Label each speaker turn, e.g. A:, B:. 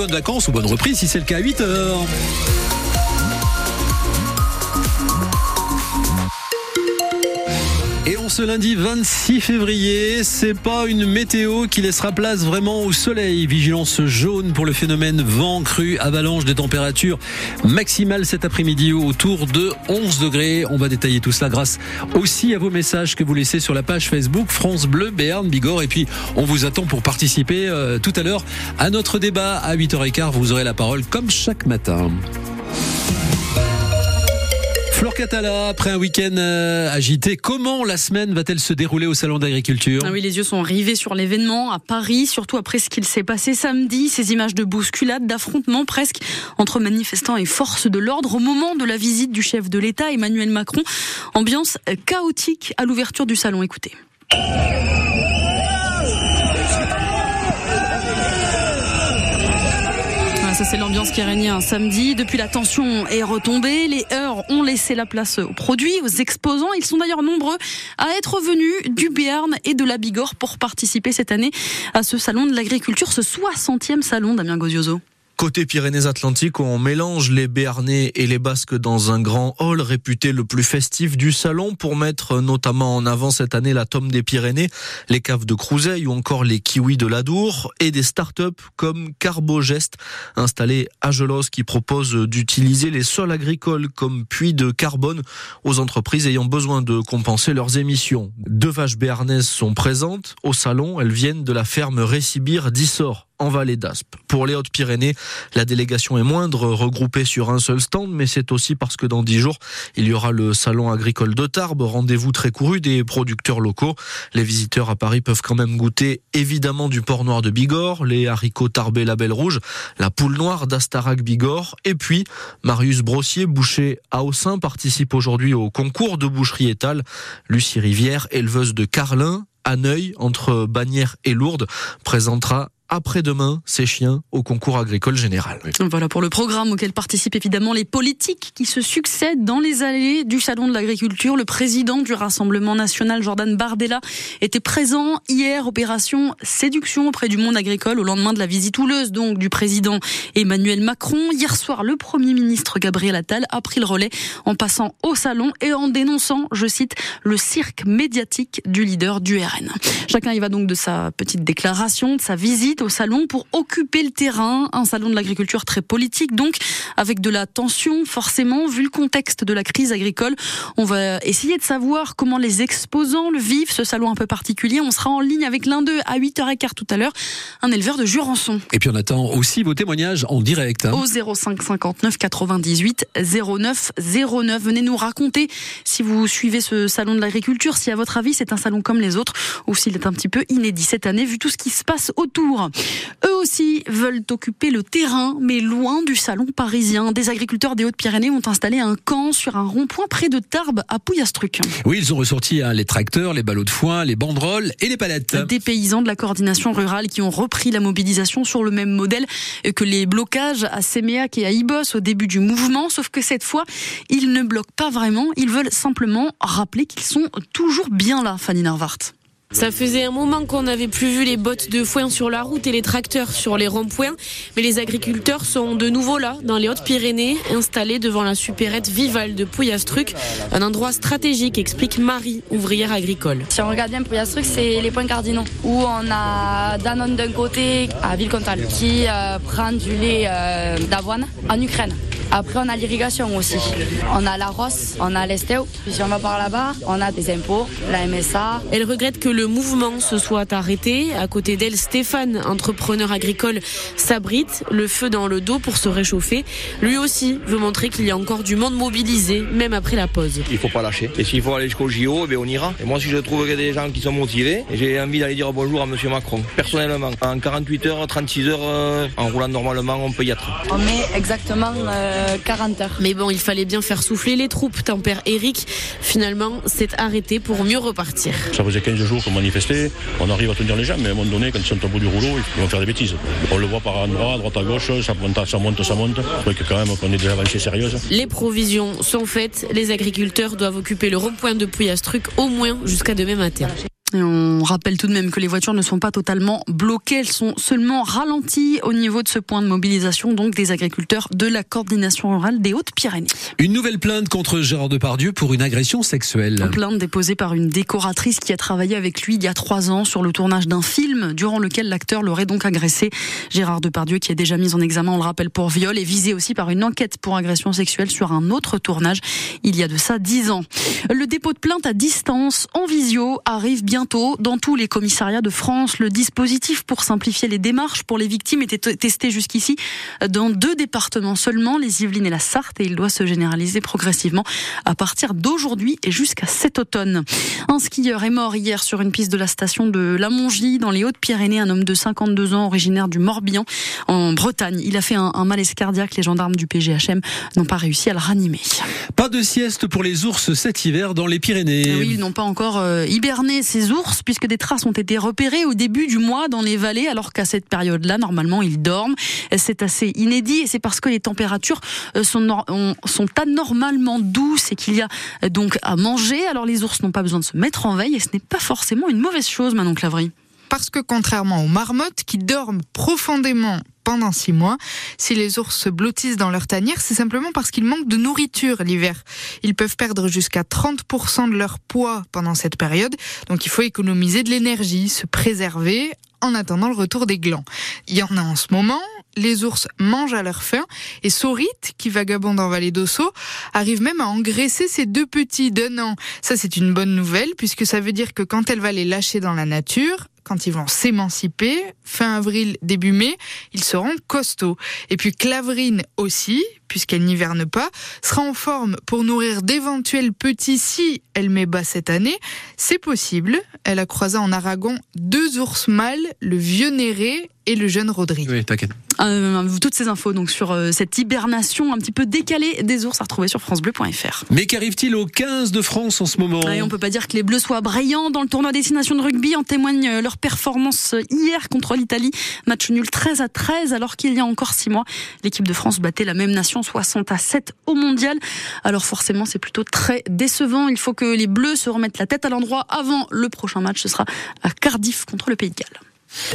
A: bonnes vacances ou bonnes reprises si c'est le cas à 8 ce lundi 26 février, c'est pas une météo qui laissera place vraiment au soleil. Vigilance jaune pour le phénomène vent cru, avalanche des températures maximales cet après-midi autour de 11 degrés. On va détailler tout cela grâce aussi à vos messages que vous laissez sur la page Facebook France Bleu Béarn Bigorre. Et puis on vous attend pour participer euh, tout à l'heure à notre débat à 8h15. Vous aurez la parole comme chaque matin. Flore Catala, après un week-end euh, agité, comment la semaine va-t-elle se dérouler au Salon d'agriculture?
B: Ah Oui, les yeux sont rivés sur l'événement à Paris, surtout après ce qu'il s'est passé samedi, ces images de bousculade, d'affrontements presque entre manifestants et forces de l'ordre au moment de la visite du chef de l'État, Emmanuel Macron. Ambiance chaotique à l'ouverture du salon, écoutez. C'est l'ambiance qui régnait un samedi. Depuis la tension est retombée, les heures ont laissé la place aux produits, aux exposants. Ils sont d'ailleurs nombreux à être venus du Béarn et de la Bigorre pour participer cette année à ce salon de l'agriculture, ce 60e salon Damien Gozioso.
C: Côté Pyrénées-Atlantiques, on mélange les Béarnais et les Basques dans un grand hall réputé le plus festif du salon pour mettre notamment en avant cette année la tome des Pyrénées, les caves de Crouseille ou encore les kiwis de l'Adour et des start-up comme Carbogest installés à Gelos qui propose d'utiliser les sols agricoles comme puits de carbone aux entreprises ayant besoin de compenser leurs émissions. Deux vaches béarnaises sont présentes au salon, elles viennent de la ferme Récibir d'Issor en vallée d'Aspe. Pour les Hautes-Pyrénées, la délégation est moindre, regroupée sur un seul stand, mais c'est aussi parce que dans dix jours, il y aura le salon agricole de Tarbes, rendez-vous très couru des producteurs locaux. Les visiteurs à Paris peuvent quand même goûter évidemment du porc noir de Bigorre, les haricots tarbés label rouge, la poule noire d'Astarac Bigorre, et puis Marius Brossier, boucher à Haussin, participe aujourd'hui au concours de boucherie étale. Lucie Rivière, éleveuse de Carlin, à Neuil, entre Bagnères et Lourdes, présentera après-demain ces chiens au concours agricole général.
B: Voilà pour le programme auquel participent évidemment les politiques qui se succèdent dans les allées du Salon de l'agriculture. Le président du Rassemblement national, Jordan Bardella, était présent hier, opération séduction auprès du monde agricole au lendemain de la visite houleuse donc du président Emmanuel Macron. Hier soir, le Premier ministre Gabriel Attal a pris le relais en passant au salon et en dénonçant, je cite, le cirque médiatique du leader du RN. Chacun y va donc de sa petite déclaration, de sa visite au salon pour occuper le terrain. Un salon de l'agriculture très politique, donc avec de la tension, forcément, vu le contexte de la crise agricole. On va essayer de savoir comment les exposants le vivent, ce salon un peu particulier. On sera en ligne avec l'un d'eux à 8h15 tout à l'heure, un éleveur de Jurançon.
A: Et puis on attend aussi vos témoignages en direct.
B: Hein. Au 05 59 98 09 09. Venez nous raconter si vous suivez ce salon de l'agriculture, si à votre avis c'est un salon comme les autres ou s'il est un petit peu inédit cette année vu tout ce qui se passe autour. Eux aussi veulent occuper le terrain, mais loin du salon parisien. Des agriculteurs des Hautes-Pyrénées ont installé un camp sur un rond-point près de Tarbes, à Pouillastruc.
A: Oui, ils ont ressorti hein, les tracteurs, les ballots de foin, les banderoles et les palettes.
B: Des paysans de la coordination rurale qui ont repris la mobilisation sur le même modèle que les blocages à Séméac et à Ibos au début du mouvement, sauf que cette fois, ils ne bloquent pas vraiment, ils veulent simplement rappeler qu'ils sont toujours bien là, Fanny Narvart.
D: Ça faisait un moment qu'on n'avait plus vu les bottes de foin sur la route et les tracteurs sur les ronds-points, mais les agriculteurs sont de nouveau là, dans les Hautes-Pyrénées, installés devant la supérette Vival de Pouillastruc, un endroit stratégique, explique Marie, ouvrière agricole.
E: Si on regarde bien Pouillastruc, c'est les points cardinaux, où on a Danone d'un côté à Villecontal, qui euh, prend du lait euh, d'avoine en Ukraine. Après, on a l'irrigation aussi. On a la Rosse, on a l'Esteo. Puis si on va par là-bas, on a des impôts, la MSA.
D: Elle regrette que le mouvement se soit arrêté. À côté d'elle, Stéphane, entrepreneur agricole, s'abrite, le feu dans le dos pour se réchauffer. Lui aussi veut montrer qu'il y a encore du monde mobilisé, même après la pause.
F: Il faut pas lâcher. Et s'il faut aller jusqu'au JO, eh on ira. Et moi, si je trouve qu'il y a des gens qui sont motivés, j'ai envie d'aller dire bonjour à Monsieur Macron. Personnellement, en 48 heures, 36 heures, euh, en roulant normalement, on peut y être.
E: On met exactement... Euh, 40 heures.
D: Mais bon, il fallait bien faire souffler les troupes. Tempère Eric, finalement, s'est arrêté pour mieux repartir.
G: Ça faisait 15 jours qu'on manifestait. On arrive à tenir les gens, mais à un moment donné, quand ils sont au bout du rouleau, ils vont faire des bêtises. On le voit par endroit, à droite à gauche, ça monte, ça monte, ça monte. Que quand même qu'on est des avancées sérieuses.
D: Les provisions sont faites. Les agriculteurs doivent occuper le rond-point de Pouillastruc au moins jusqu'à demain matin.
B: Et on rappelle tout de même que les voitures ne sont pas totalement bloquées, elles sont seulement ralenties au niveau de ce point de mobilisation, donc des agriculteurs de la coordination rurale des Hautes-Pyrénées.
A: Une nouvelle plainte contre Gérard Depardieu pour une agression sexuelle.
B: Une plainte déposée par une décoratrice qui a travaillé avec lui il y a trois ans sur le tournage d'un film durant lequel l'acteur l'aurait donc agressé. Gérard Depardieu qui est déjà mis en examen, on le rappelle, pour viol est visé aussi par une enquête pour agression sexuelle sur un autre tournage il y a de ça dix ans. Le dépôt de plainte à distance en visio arrive bien dans tous les commissariats de France. Le dispositif pour simplifier les démarches pour les victimes était testé jusqu'ici dans deux départements seulement, les Yvelines et la Sarthe, et il doit se généraliser progressivement à partir d'aujourd'hui et jusqu'à cet automne. Un skieur est mort hier sur une piste de la station de La Mongie, dans les Hautes-Pyrénées, un homme de 52 ans originaire du Morbihan en Bretagne. Il a fait un, malaise cardiaque. Les gendarmes du PGHM n'ont pas réussi à le ranimer.
A: Pas de sieste pour les ours cet hiver dans les Pyrénées.
B: Oui, ils n'ont pas encore euh, hiberné ces ours puisque des traces ont été repérées au début du mois dans les vallées alors qu'à cette période-là, normalement, ils dorment. C'est assez inédit et c'est parce que les températures euh, sont, anormalement douces et qu'il y a euh, donc à manger. Alors les ours n'ont pas besoin de se mettre en veille et ce n'est pas forcément une mauvaise chose, Manon Clavry
H: parce que contrairement aux marmottes qui dorment profondément pendant six mois. Si les ours se blottissent dans leur tanière, c'est simplement parce qu'ils manquent de nourriture l'hiver. Ils peuvent perdre jusqu'à 30% de leur poids pendant cette période, donc il faut économiser de l'énergie, se préserver en attendant le retour des glands. Il y en a en ce moment, les ours mangent à leur faim et Saurite, qui vagabonde en vallée d'Osso, arrive même à engraisser ses deux petits d'un an. Ça, c'est une bonne nouvelle puisque ça veut dire que quand elle va les lâcher dans la nature, quand ils vont s'émanciper, fin avril, début mai, ils seront costauds. Et puis Claverine aussi, puisqu'elle n'hiverne pas, sera en forme pour nourrir d'éventuels petits si elle met bas cette année. C'est possible. Elle a croisé en Aragon deux ours mâles, le vieux Néré et le jeune Rodri.
A: Oui, t'inquiète.
B: Euh, toutes ces infos donc sur euh, cette hibernation un petit peu décalée des ours à retrouver sur francebleu.fr.
A: Mais qu'arrive-t-il aux 15 de France en ce moment
B: On peut pas dire que les Bleus soient brillants dans le tournoi destination de rugby. En témoigne euh, leur performance hier contre l'Italie. Match nul 13 à 13 alors qu'il y a encore 6 mois, l'équipe de France battait la même nation 60 à 7 au mondial. Alors forcément c'est plutôt très décevant. Il faut que les Bleus se remettent la tête à l'endroit avant le prochain match. Ce sera à Cardiff contre le Pays de Galles.